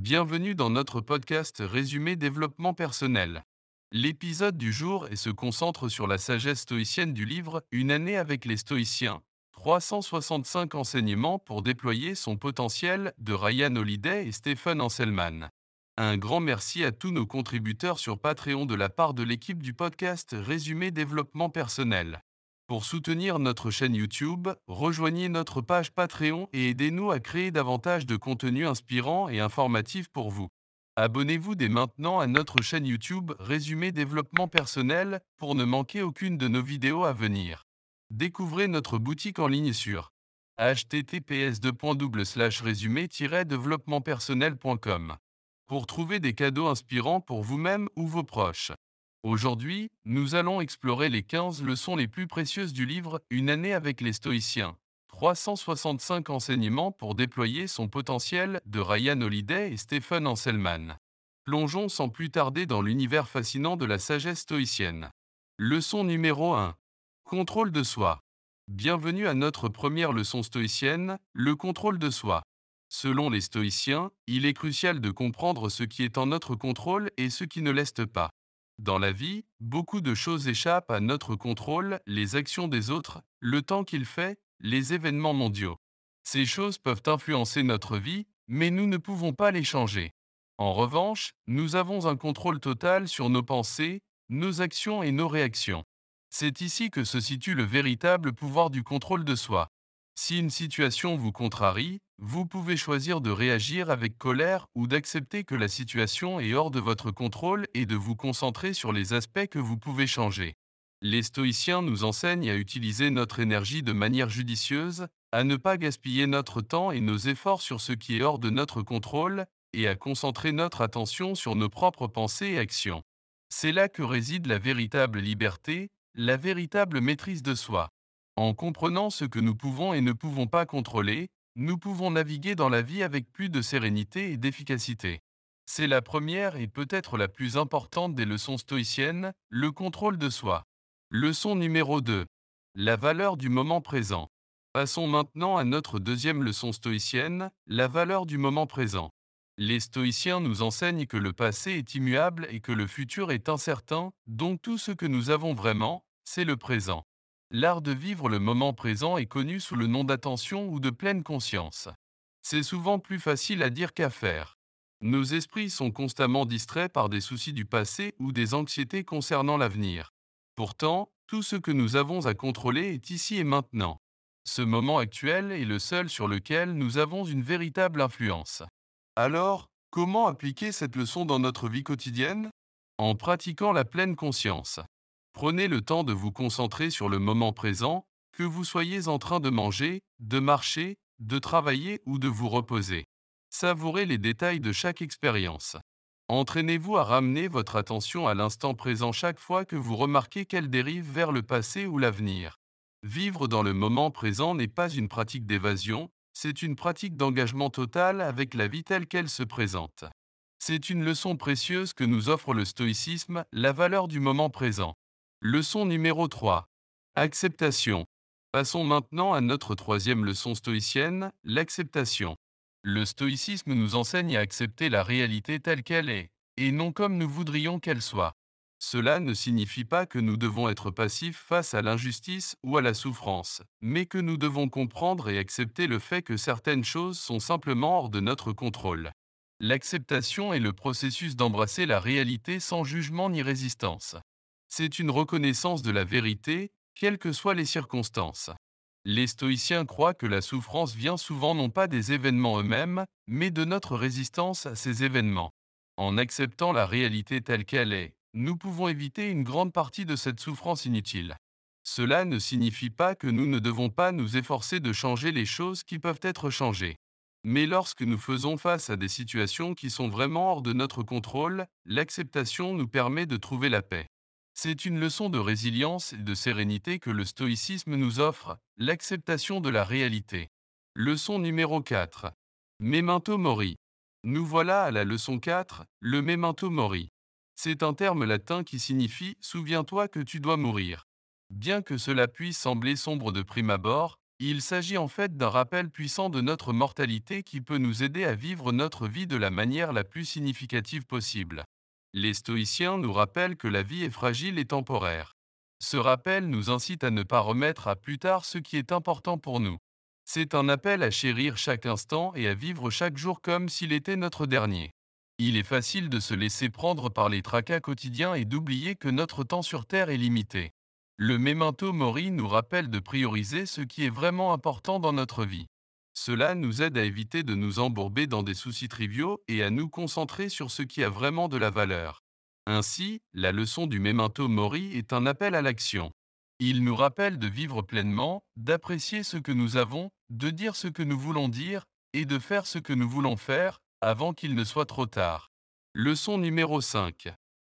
Bienvenue dans notre podcast Résumé développement personnel. L'épisode du jour se concentre sur la sagesse stoïcienne du livre Une année avec les stoïciens. 365 enseignements pour déployer son potentiel de Ryan Holiday et Stephen Anselman. Un grand merci à tous nos contributeurs sur Patreon de la part de l'équipe du podcast Résumé développement personnel. Pour soutenir notre chaîne YouTube, rejoignez notre page Patreon et aidez-nous à créer davantage de contenu inspirant et informatif pour vous. Abonnez-vous dès maintenant à notre chaîne YouTube Résumé développement personnel pour ne manquer aucune de nos vidéos à venir. Découvrez notre boutique en ligne sur https résumé développementpersonnel.com pour trouver des cadeaux inspirants pour vous-même ou vos proches. Aujourd'hui, nous allons explorer les 15 leçons les plus précieuses du livre Une année avec les stoïciens. 365 enseignements pour déployer son potentiel de Ryan Holiday et Stephen Anselman. Plongeons sans plus tarder dans l'univers fascinant de la sagesse stoïcienne. Leçon numéro 1. Contrôle de soi. Bienvenue à notre première leçon stoïcienne, le contrôle de soi. Selon les stoïciens, il est crucial de comprendre ce qui est en notre contrôle et ce qui ne l'est pas. Dans la vie, beaucoup de choses échappent à notre contrôle, les actions des autres, le temps qu'il fait, les événements mondiaux. Ces choses peuvent influencer notre vie, mais nous ne pouvons pas les changer. En revanche, nous avons un contrôle total sur nos pensées, nos actions et nos réactions. C'est ici que se situe le véritable pouvoir du contrôle de soi. Si une situation vous contrarie, vous pouvez choisir de réagir avec colère ou d'accepter que la situation est hors de votre contrôle et de vous concentrer sur les aspects que vous pouvez changer. Les stoïciens nous enseignent à utiliser notre énergie de manière judicieuse, à ne pas gaspiller notre temps et nos efforts sur ce qui est hors de notre contrôle, et à concentrer notre attention sur nos propres pensées et actions. C'est là que réside la véritable liberté, la véritable maîtrise de soi. En comprenant ce que nous pouvons et ne pouvons pas contrôler, nous pouvons naviguer dans la vie avec plus de sérénité et d'efficacité. C'est la première et peut-être la plus importante des leçons stoïciennes, le contrôle de soi. Leçon numéro 2. La valeur du moment présent. Passons maintenant à notre deuxième leçon stoïcienne, la valeur du moment présent. Les stoïciens nous enseignent que le passé est immuable et que le futur est incertain, donc tout ce que nous avons vraiment, c'est le présent. L'art de vivre le moment présent est connu sous le nom d'attention ou de pleine conscience. C'est souvent plus facile à dire qu'à faire. Nos esprits sont constamment distraits par des soucis du passé ou des anxiétés concernant l'avenir. Pourtant, tout ce que nous avons à contrôler est ici et maintenant. Ce moment actuel est le seul sur lequel nous avons une véritable influence. Alors, comment appliquer cette leçon dans notre vie quotidienne? En pratiquant la pleine conscience. Prenez le temps de vous concentrer sur le moment présent, que vous soyez en train de manger, de marcher, de travailler ou de vous reposer. Savourez les détails de chaque expérience. Entraînez-vous à ramener votre attention à l'instant présent chaque fois que vous remarquez qu'elle dérive vers le passé ou l'avenir. Vivre dans le moment présent n'est pas une pratique d'évasion, c'est une pratique d'engagement total avec la vie telle qu'elle se présente. C'est une leçon précieuse que nous offre le stoïcisme, la valeur du moment présent. Leçon numéro 3. Acceptation. Passons maintenant à notre troisième leçon stoïcienne, l'acceptation. Le stoïcisme nous enseigne à accepter la réalité telle qu'elle est, et non comme nous voudrions qu'elle soit. Cela ne signifie pas que nous devons être passifs face à l'injustice ou à la souffrance, mais que nous devons comprendre et accepter le fait que certaines choses sont simplement hors de notre contrôle. L'acceptation est le processus d'embrasser la réalité sans jugement ni résistance. C'est une reconnaissance de la vérité, quelles que soient les circonstances. Les stoïciens croient que la souffrance vient souvent non pas des événements eux-mêmes, mais de notre résistance à ces événements. En acceptant la réalité telle qu'elle est, nous pouvons éviter une grande partie de cette souffrance inutile. Cela ne signifie pas que nous ne devons pas nous efforcer de changer les choses qui peuvent être changées. Mais lorsque nous faisons face à des situations qui sont vraiment hors de notre contrôle, l'acceptation nous permet de trouver la paix. C'est une leçon de résilience et de sérénité que le stoïcisme nous offre, l'acceptation de la réalité. Leçon numéro 4. Memento mori. Nous voilà à la leçon 4, le memento mori. C'est un terme latin qui signifie Souviens-toi que tu dois mourir. Bien que cela puisse sembler sombre de prime abord, Il s'agit en fait d'un rappel puissant de notre mortalité qui peut nous aider à vivre notre vie de la manière la plus significative possible. Les stoïciens nous rappellent que la vie est fragile et temporaire. Ce rappel nous incite à ne pas remettre à plus tard ce qui est important pour nous. C'est un appel à chérir chaque instant et à vivre chaque jour comme s'il était notre dernier. Il est facile de se laisser prendre par les tracas quotidiens et d'oublier que notre temps sur Terre est limité. Le memento mori nous rappelle de prioriser ce qui est vraiment important dans notre vie. Cela nous aide à éviter de nous embourber dans des soucis triviaux et à nous concentrer sur ce qui a vraiment de la valeur. Ainsi, la leçon du memento mori est un appel à l'action. Il nous rappelle de vivre pleinement, d'apprécier ce que nous avons, de dire ce que nous voulons dire, et de faire ce que nous voulons faire, avant qu'il ne soit trop tard. Leçon numéro 5.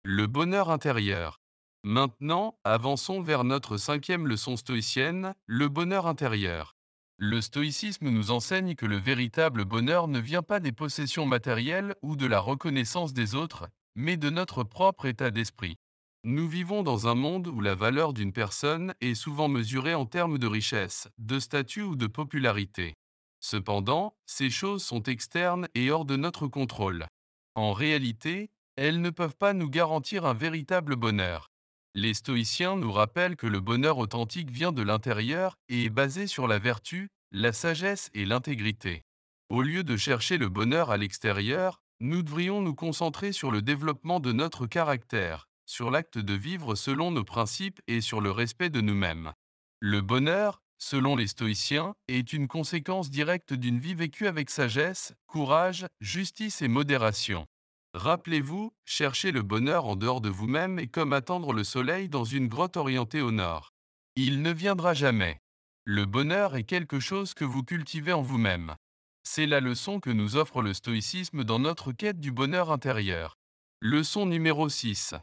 Le bonheur intérieur. Maintenant, avançons vers notre cinquième leçon stoïcienne, le bonheur intérieur. Le stoïcisme nous enseigne que le véritable bonheur ne vient pas des possessions matérielles ou de la reconnaissance des autres, mais de notre propre état d'esprit. Nous vivons dans un monde où la valeur d'une personne est souvent mesurée en termes de richesse, de statut ou de popularité. Cependant, ces choses sont externes et hors de notre contrôle. En réalité, elles ne peuvent pas nous garantir un véritable bonheur. Les stoïciens nous rappellent que le bonheur authentique vient de l'intérieur et est basé sur la vertu, la sagesse et l'intégrité. Au lieu de chercher le bonheur à l'extérieur, nous devrions nous concentrer sur le développement de notre caractère, sur l'acte de vivre selon nos principes et sur le respect de nous-mêmes. Le bonheur, selon les stoïciens, est une conséquence directe d'une vie vécue avec sagesse, courage, justice et modération. Rappelez-vous, chercher le bonheur en dehors de vous-même est comme attendre le soleil dans une grotte orientée au nord. Il ne viendra jamais. Le bonheur est quelque chose que vous cultivez en vous-même. C'est la leçon que nous offre le stoïcisme dans notre quête du bonheur intérieur. Leçon numéro 6.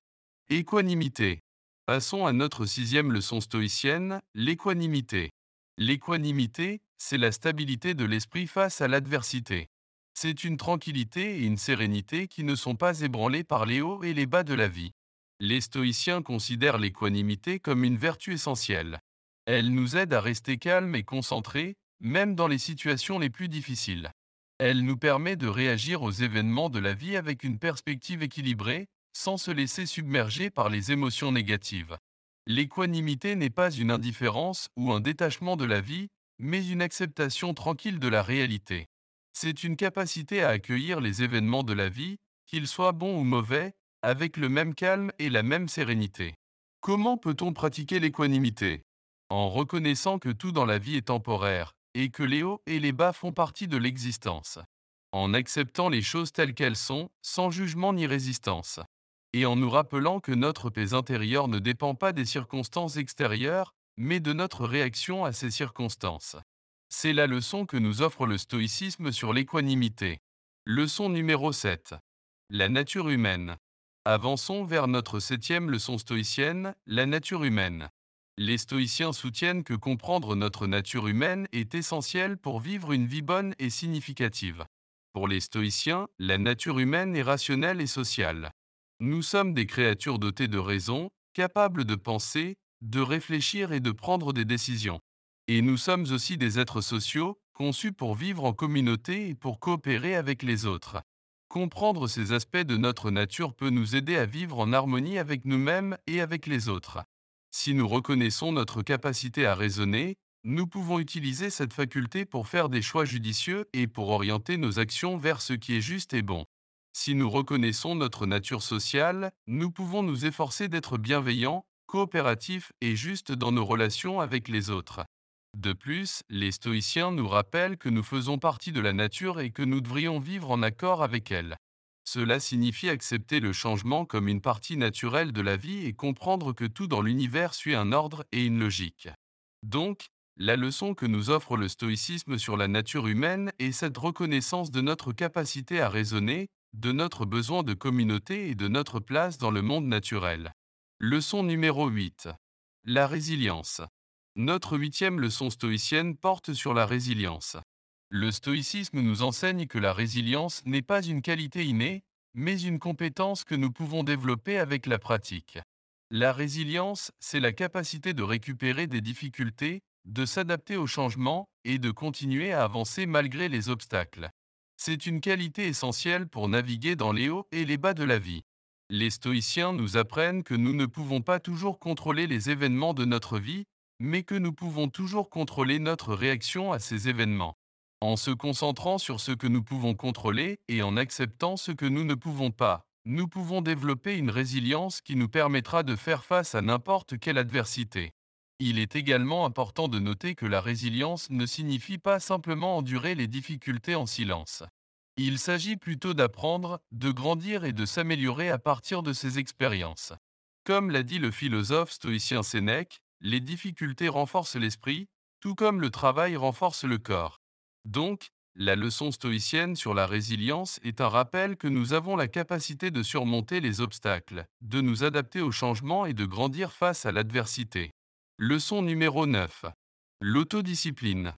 Équanimité. Passons à notre sixième leçon stoïcienne, l'équanimité. L'équanimité, c'est la stabilité de l'esprit face à l'adversité. C'est une tranquillité et une sérénité qui ne sont pas ébranlées par les hauts et les bas de la vie. Les stoïciens considèrent l'équanimité comme une vertu essentielle. Elle nous aide à rester calmes et concentrés, même dans les situations les plus difficiles. Elle nous permet de réagir aux événements de la vie avec une perspective équilibrée, sans se laisser submerger par les émotions négatives. L'équanimité n'est pas une indifférence ou un détachement de la vie, mais une acceptation tranquille de la réalité. C'est une capacité à accueillir les événements de la vie, qu'ils soient bons ou mauvais, avec le même calme et la même sérénité. Comment peut-on pratiquer l'équanimité? En reconnaissant que tout dans la vie est temporaire, et que les hauts et les bas font partie de l'existence. En acceptant les choses telles qu'elles sont, sans jugement ni résistance. Et en nous rappelant que notre paix intérieure ne dépend pas des circonstances extérieures, mais de notre réaction à ces circonstances. C'est la leçon que nous offre le stoïcisme sur l'équanimité. Leçon numéro 7. La nature humaine. Avançons vers notre septième leçon stoïcienne, la nature humaine. Les stoïciens soutiennent que comprendre notre nature humaine est essentiel pour vivre une vie bonne et significative. Pour les stoïciens, la nature humaine est rationnelle et sociale. Nous sommes des créatures dotées de raison, capables de penser, de réfléchir et de prendre des décisions. Et nous sommes aussi des êtres sociaux, conçus pour vivre en communauté et pour coopérer avec les autres. Comprendre ces aspects de notre nature peut nous aider à vivre en harmonie avec nous-mêmes et avec les autres. Si nous reconnaissons notre capacité à raisonner, nous pouvons utiliser cette faculté pour faire des choix judicieux et pour orienter nos actions vers ce qui est juste et bon. Si nous reconnaissons notre nature sociale, nous pouvons nous efforcer d'être bienveillants, coopératifs et justes dans nos relations avec les autres. De plus, les stoïciens nous rappellent que nous faisons partie de la nature et que nous devrions vivre en accord avec elle. Cela signifie accepter le changement comme une partie naturelle de la vie et comprendre que tout dans l'univers suit un ordre et une logique. Donc, la leçon que nous offre le stoïcisme sur la nature humaine est cette reconnaissance de notre capacité à raisonner, de notre besoin de communauté et de notre place dans le monde naturel. Leçon numéro 8. La résilience. Notre huitième leçon stoïcienne porte sur la résilience. Le stoïcisme nous enseigne que la résilience n'est pas une qualité innée, mais une compétence que nous pouvons développer avec la pratique. La résilience, c'est la capacité de récupérer des difficultés, de s'adapter au changement et de continuer à avancer malgré les obstacles. C'est une qualité essentielle pour naviguer dans les hauts et les bas de la vie. Les stoïciens nous apprennent que nous ne pouvons pas toujours contrôler les événements de notre vie, mais que nous pouvons toujours contrôler notre réaction à ces événements. En se concentrant sur ce que nous pouvons contrôler et en acceptant ce que nous ne pouvons pas, nous pouvons développer une résilience qui nous permettra de faire face à n'importe quelle adversité. Il est également important de noter que la résilience ne signifie pas simplement endurer les difficultés en silence. Il s'agit plutôt d'apprendre, de grandir et de s'améliorer à partir de ces expériences. Comme l'a dit le philosophe stoïcien Sénèque, les difficultés renforcent l'esprit, tout comme le travail renforce le corps. Donc, la leçon stoïcienne sur la résilience est un rappel que nous avons la capacité de surmonter les obstacles, de nous adapter aux changements et de grandir face à l'adversité. Leçon numéro 9. L'autodiscipline.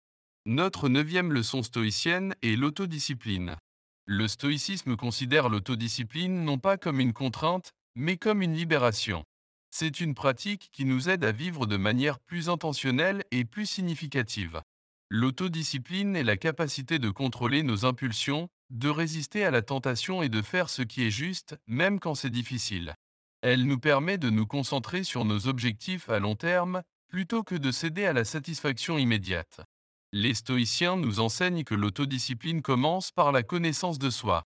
Notre neuvième leçon stoïcienne est l'autodiscipline. Le stoïcisme considère l'autodiscipline non pas comme une contrainte, mais comme une libération. C'est une pratique qui nous aide à vivre de manière plus intentionnelle et plus significative. L'autodiscipline est la capacité de contrôler nos impulsions, de résister à la tentation et de faire ce qui est juste, même quand c'est difficile. Elle nous permet de nous concentrer sur nos objectifs à long terme plutôt que de céder à la satisfaction immédiate. Les stoïciens nous enseignent que l'autodiscipline commence par la connaissance de soi.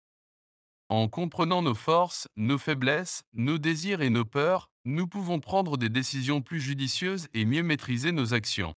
En comprenant nos forces, nos faiblesses, nos désirs et nos peurs, nous pouvons prendre des décisions plus judicieuses et mieux maîtriser nos actions.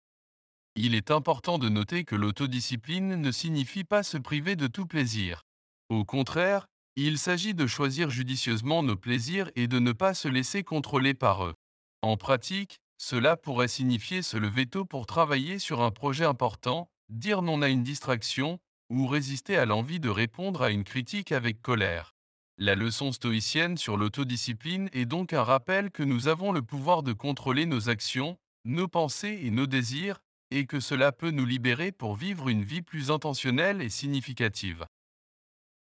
Il est important de noter que l'autodiscipline ne signifie pas se priver de tout plaisir. Au contraire, il s'agit de choisir judicieusement nos plaisirs et de ne pas se laisser contrôler par eux. En pratique, cela pourrait signifier se lever tôt pour travailler sur un projet important, dire non à une distraction, ou résister à l'envie de répondre à une critique avec colère. La leçon stoïcienne sur l'autodiscipline est donc un rappel que nous avons le pouvoir de contrôler nos actions, nos pensées et nos désirs, et que cela peut nous libérer pour vivre une vie plus intentionnelle et significative.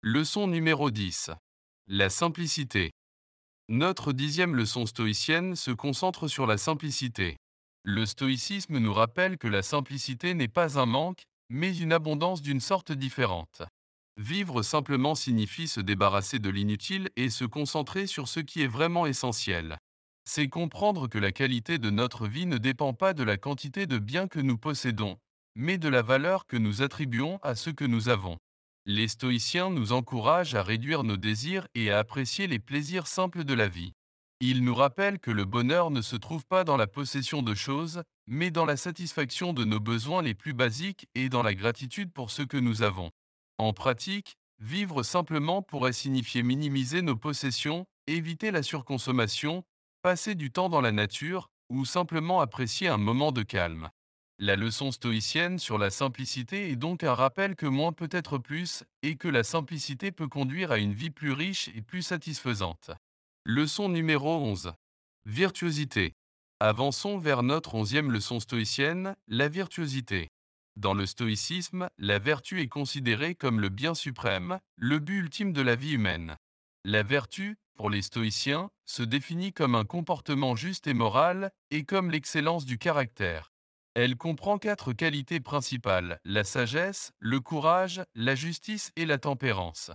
Leçon numéro 10. La simplicité. Notre dixième leçon stoïcienne se concentre sur la simplicité. Le stoïcisme nous rappelle que la simplicité n'est pas un manque, mais une abondance d'une sorte différente. Vivre simplement signifie se débarrasser de l'inutile et se concentrer sur ce qui est vraiment essentiel. C'est comprendre que la qualité de notre vie ne dépend pas de la quantité de biens que nous possédons, mais de la valeur que nous attribuons à ce que nous avons. Les stoïciens nous encouragent à réduire nos désirs et à apprécier les plaisirs simples de la vie. Ils nous rappellent que le bonheur ne se trouve pas dans la possession de choses, mais dans la satisfaction de nos besoins les plus basiques et dans la gratitude pour ce que nous avons. En pratique, vivre simplement pourrait signifier minimiser nos possessions, éviter la surconsommation, passer du temps dans la nature, ou simplement apprécier un moment de calme. La leçon stoïcienne sur la simplicité est donc un rappel que moins peut être plus, et que la simplicité peut conduire à une vie plus riche et plus satisfaisante. Leçon numéro 11. Virtuosité. Avançons vers notre onzième leçon stoïcienne, la virtuosité. Dans le stoïcisme, la vertu est considérée comme le bien suprême, le but ultime de la vie humaine. La vertu, pour les stoïciens, se définit comme un comportement juste et moral, et comme l'excellence du caractère. Elle comprend quatre qualités principales, la sagesse, le courage, la justice et la tempérance.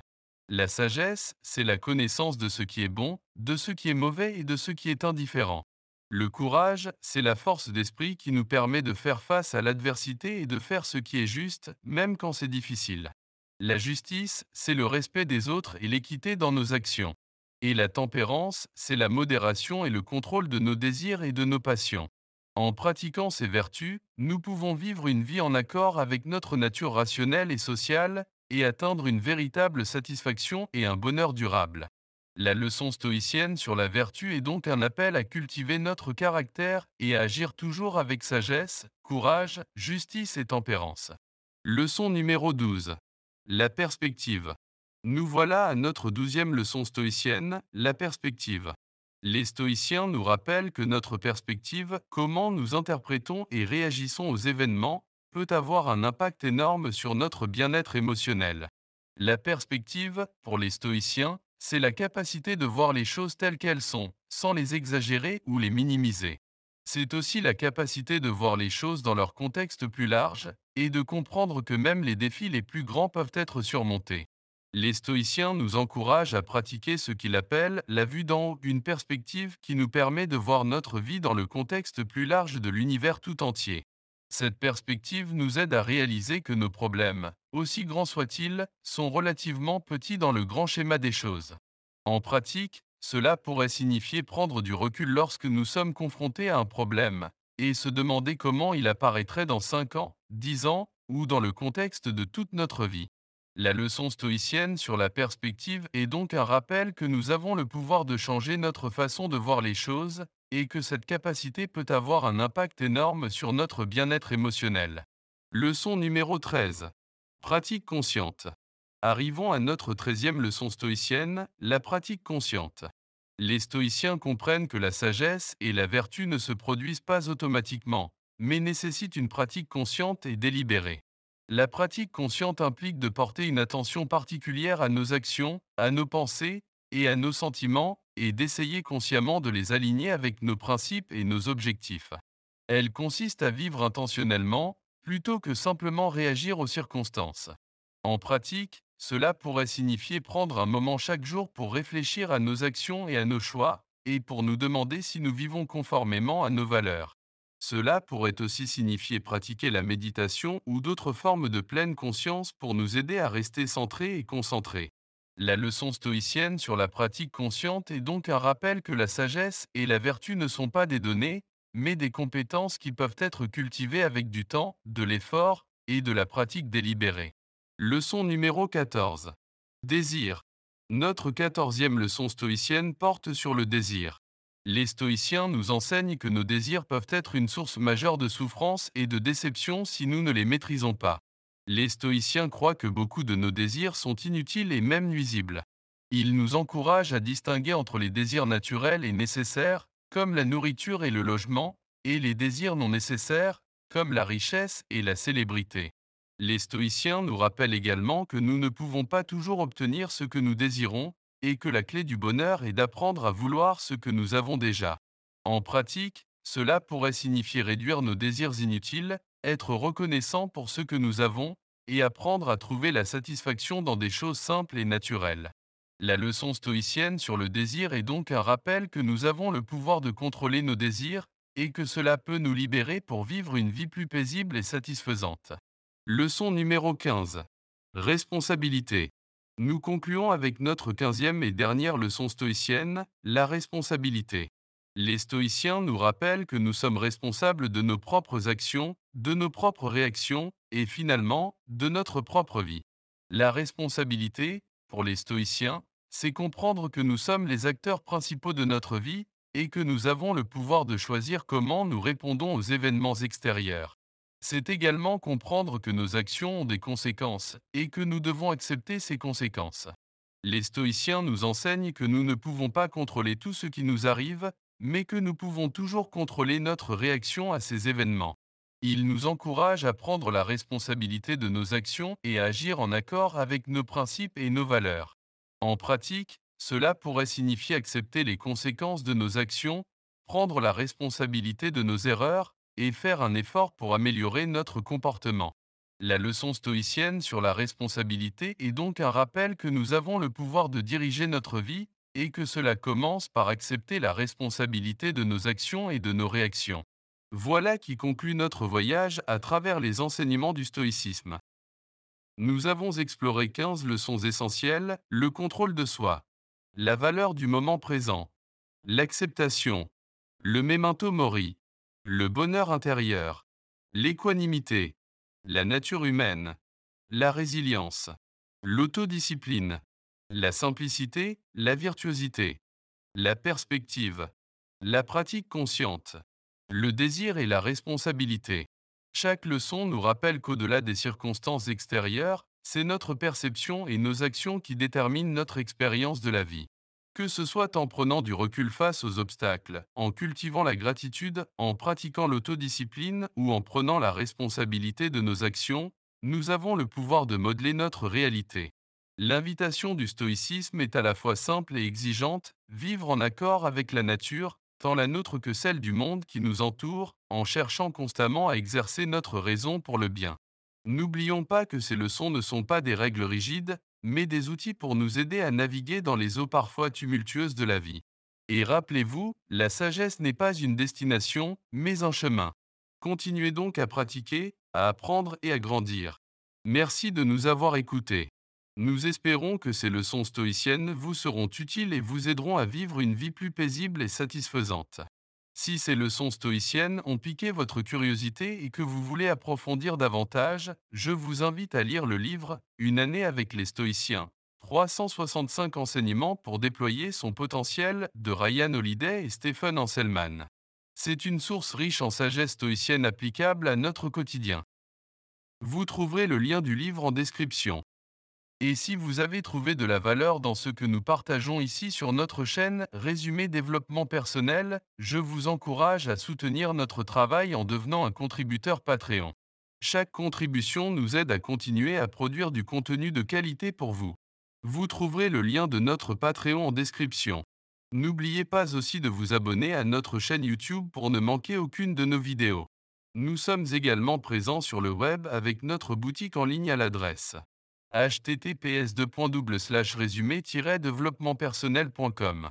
La sagesse, c'est la connaissance de ce qui est bon, de ce qui est mauvais et de ce qui est indifférent. Le courage, c'est la force d'esprit qui nous permet de faire face à l'adversité et de faire ce qui est juste, même quand c'est difficile. La justice, c'est le respect des autres et l'équité dans nos actions. Et la tempérance, c'est la modération et le contrôle de nos désirs et de nos passions. En pratiquant ces vertus, nous pouvons vivre une vie en accord avec notre nature rationnelle et sociale et atteindre une véritable satisfaction et un bonheur durable. La leçon stoïcienne sur la vertu est donc un appel à cultiver notre caractère et à agir toujours avec sagesse, courage, justice et tempérance. Leçon numéro 12. La perspective. Nous voilà à notre douzième leçon stoïcienne, la perspective. Les stoïciens nous rappellent que notre perspective, comment nous interprétons et réagissons aux événements, peut avoir un impact énorme sur notre bien-être émotionnel. La perspective, pour les stoïciens, c'est la capacité de voir les choses telles qu'elles sont, sans les exagérer ou les minimiser. C'est aussi la capacité de voir les choses dans leur contexte plus large et de comprendre que même les défis les plus grands peuvent être surmontés. Les stoïciens nous encouragent à pratiquer ce qu'ils appellent la vue d'en haut, une perspective qui nous permet de voir notre vie dans le contexte plus large de l'univers tout entier. Cette perspective nous aide à réaliser que nos problèmes, aussi grands soient-ils, sont relativement petits dans le grand schéma des choses. En pratique, cela pourrait signifier prendre du recul lorsque nous sommes confrontés à un problème, et se demander comment il apparaîtrait dans 5 ans, 10 ans, ou dans le contexte de toute notre vie. La leçon stoïcienne sur la perspective est donc un rappel que nous avons le pouvoir de changer notre façon de voir les choses, et que cette capacité peut avoir un impact énorme sur notre bien-être émotionnel. Leçon numéro 13. Pratique consciente. Arrivons à notre treizième leçon stoïcienne, la pratique consciente. Les stoïciens comprennent que la sagesse et la vertu ne se produisent pas automatiquement, mais nécessitent une pratique consciente et délibérée. La pratique consciente implique de porter une attention particulière à nos actions, à nos pensées et à nos sentiments, et d'essayer consciemment de les aligner avec nos principes et nos objectifs. Elle consiste à vivre intentionnellement, plutôt que simplement réagir aux circonstances. En pratique, cela pourrait signifier prendre un moment chaque jour pour réfléchir à nos actions et à nos choix, et pour nous demander si nous vivons conformément à nos valeurs. Cela pourrait aussi signifier pratiquer la méditation ou d'autres formes de pleine conscience pour nous aider à rester centrés et concentrés. La leçon stoïcienne sur la pratique consciente est donc un rappel que la sagesse et la vertu ne sont pas des données, mais des compétences qui peuvent être cultivées avec du temps, de l'effort et de la pratique délibérée. Leçon numéro 14. Désir. Notre quatorzième leçon stoïcienne porte sur le désir. Les stoïciens nous enseignent que nos désirs peuvent être une source majeure de souffrance et de déception si nous ne les maîtrisons pas. Les stoïciens croient que beaucoup de nos désirs sont inutiles et même nuisibles. Ils nous encouragent à distinguer entre les désirs naturels et nécessaires, comme la nourriture et le logement, et les désirs non nécessaires, comme la richesse et la célébrité. Les stoïciens nous rappellent également que nous ne pouvons pas toujours obtenir ce que nous désirons, et que la clé du bonheur est d'apprendre à vouloir ce que nous avons déjà. En pratique, cela pourrait signifier réduire nos désirs inutiles, être reconnaissant pour ce que nous avons, et apprendre à trouver la satisfaction dans des choses simples et naturelles. La leçon stoïcienne sur le désir est donc un rappel que nous avons le pouvoir de contrôler nos désirs, et que cela peut nous libérer pour vivre une vie plus paisible et satisfaisante. Leçon numéro 15. Responsabilité. Nous concluons avec notre quinzième et dernière leçon stoïcienne, la responsabilité. Les stoïciens nous rappellent que nous sommes responsables de nos propres actions, de nos propres réactions, et finalement, de notre propre vie. La responsabilité, pour les stoïciens, c'est comprendre que nous sommes les acteurs principaux de notre vie, et que nous avons le pouvoir de choisir comment nous répondons aux événements extérieurs c'est également comprendre que nos actions ont des conséquences et que nous devons accepter ces conséquences. Les stoïciens nous enseignent que nous ne pouvons pas contrôler tout ce qui nous arrive, mais que nous pouvons toujours contrôler notre réaction à ces événements. Ils nous encouragent à prendre la responsabilité de nos actions et à agir en accord avec nos principes et nos valeurs. En pratique, cela pourrait signifier accepter les conséquences de nos actions, prendre la responsabilité de nos erreurs et faire un effort pour améliorer notre comportement. La leçon stoïcienne sur la responsabilité est donc un rappel que nous avons le pouvoir de diriger notre vie et que cela commence par accepter la responsabilité de nos actions et de nos réactions. Voilà qui conclut notre voyage à travers les enseignements du stoïcisme. Nous avons exploré 15 leçons essentielles, le contrôle de soi, la valeur du moment présent, l'acceptation, le memento mori, le bonheur intérieur, l'équanimité, la nature humaine, la résilience, l'autodiscipline, la simplicité, la virtuosité, la perspective, la pratique consciente, le désir et la responsabilité. Chaque leçon nous rappelle qu'au-delà des circonstances extérieures, c'est notre perception et nos actions qui déterminent notre expérience de la vie. Que ce soit en prenant du recul face aux obstacles, en cultivant la gratitude, en pratiquant l'autodiscipline ou en prenant la responsabilité de nos actions, nous avons le pouvoir de modeler notre réalité. L'invitation du stoïcisme est à la fois simple et exigeante, vivre en accord avec la nature, tant la nôtre que celle du monde qui nous entoure, en cherchant constamment à exercer notre raison pour le bien. N'oublions pas que ces leçons ne sont pas des règles rigides, mais des outils pour nous aider à naviguer dans les eaux parfois tumultueuses de la vie. Et rappelez-vous, la sagesse n'est pas une destination, mais un chemin. Continuez donc à pratiquer, à apprendre et à grandir. Merci de nous avoir écoutés. Nous espérons que ces leçons stoïciennes vous seront utiles et vous aideront à vivre une vie plus paisible et satisfaisante. Si ces leçons stoïciennes ont piqué votre curiosité et que vous voulez approfondir davantage, je vous invite à lire le livre Une année avec les stoïciens. 365 enseignements pour déployer son potentiel de Ryan Holiday et Stephen Anselman. C'est une source riche en sagesse stoïcienne applicable à notre quotidien. Vous trouverez le lien du livre en description. Et si vous avez trouvé de la valeur dans ce que nous partageons ici sur notre chaîne Résumé Développement Personnel, je vous encourage à soutenir notre travail en devenant un contributeur Patreon. Chaque contribution nous aide à continuer à produire du contenu de qualité pour vous. Vous trouverez le lien de notre Patreon en description. N'oubliez pas aussi de vous abonner à notre chaîne YouTube pour ne manquer aucune de nos vidéos. Nous sommes également présents sur le web avec notre boutique en ligne à l'adresse https résumé développementpersonnel.com.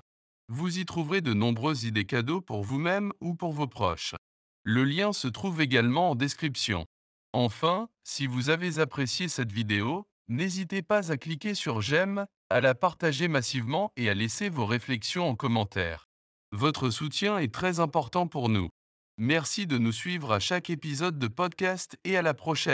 Vous y trouverez de nombreuses idées cadeaux pour vous-même ou pour vos proches. Le lien se trouve également en description. Enfin, si vous avez apprécié cette vidéo, n'hésitez pas à cliquer sur j'aime, à la partager massivement et à laisser vos réflexions en commentaire. Votre soutien est très important pour nous. Merci de nous suivre à chaque épisode de podcast et à la prochaine.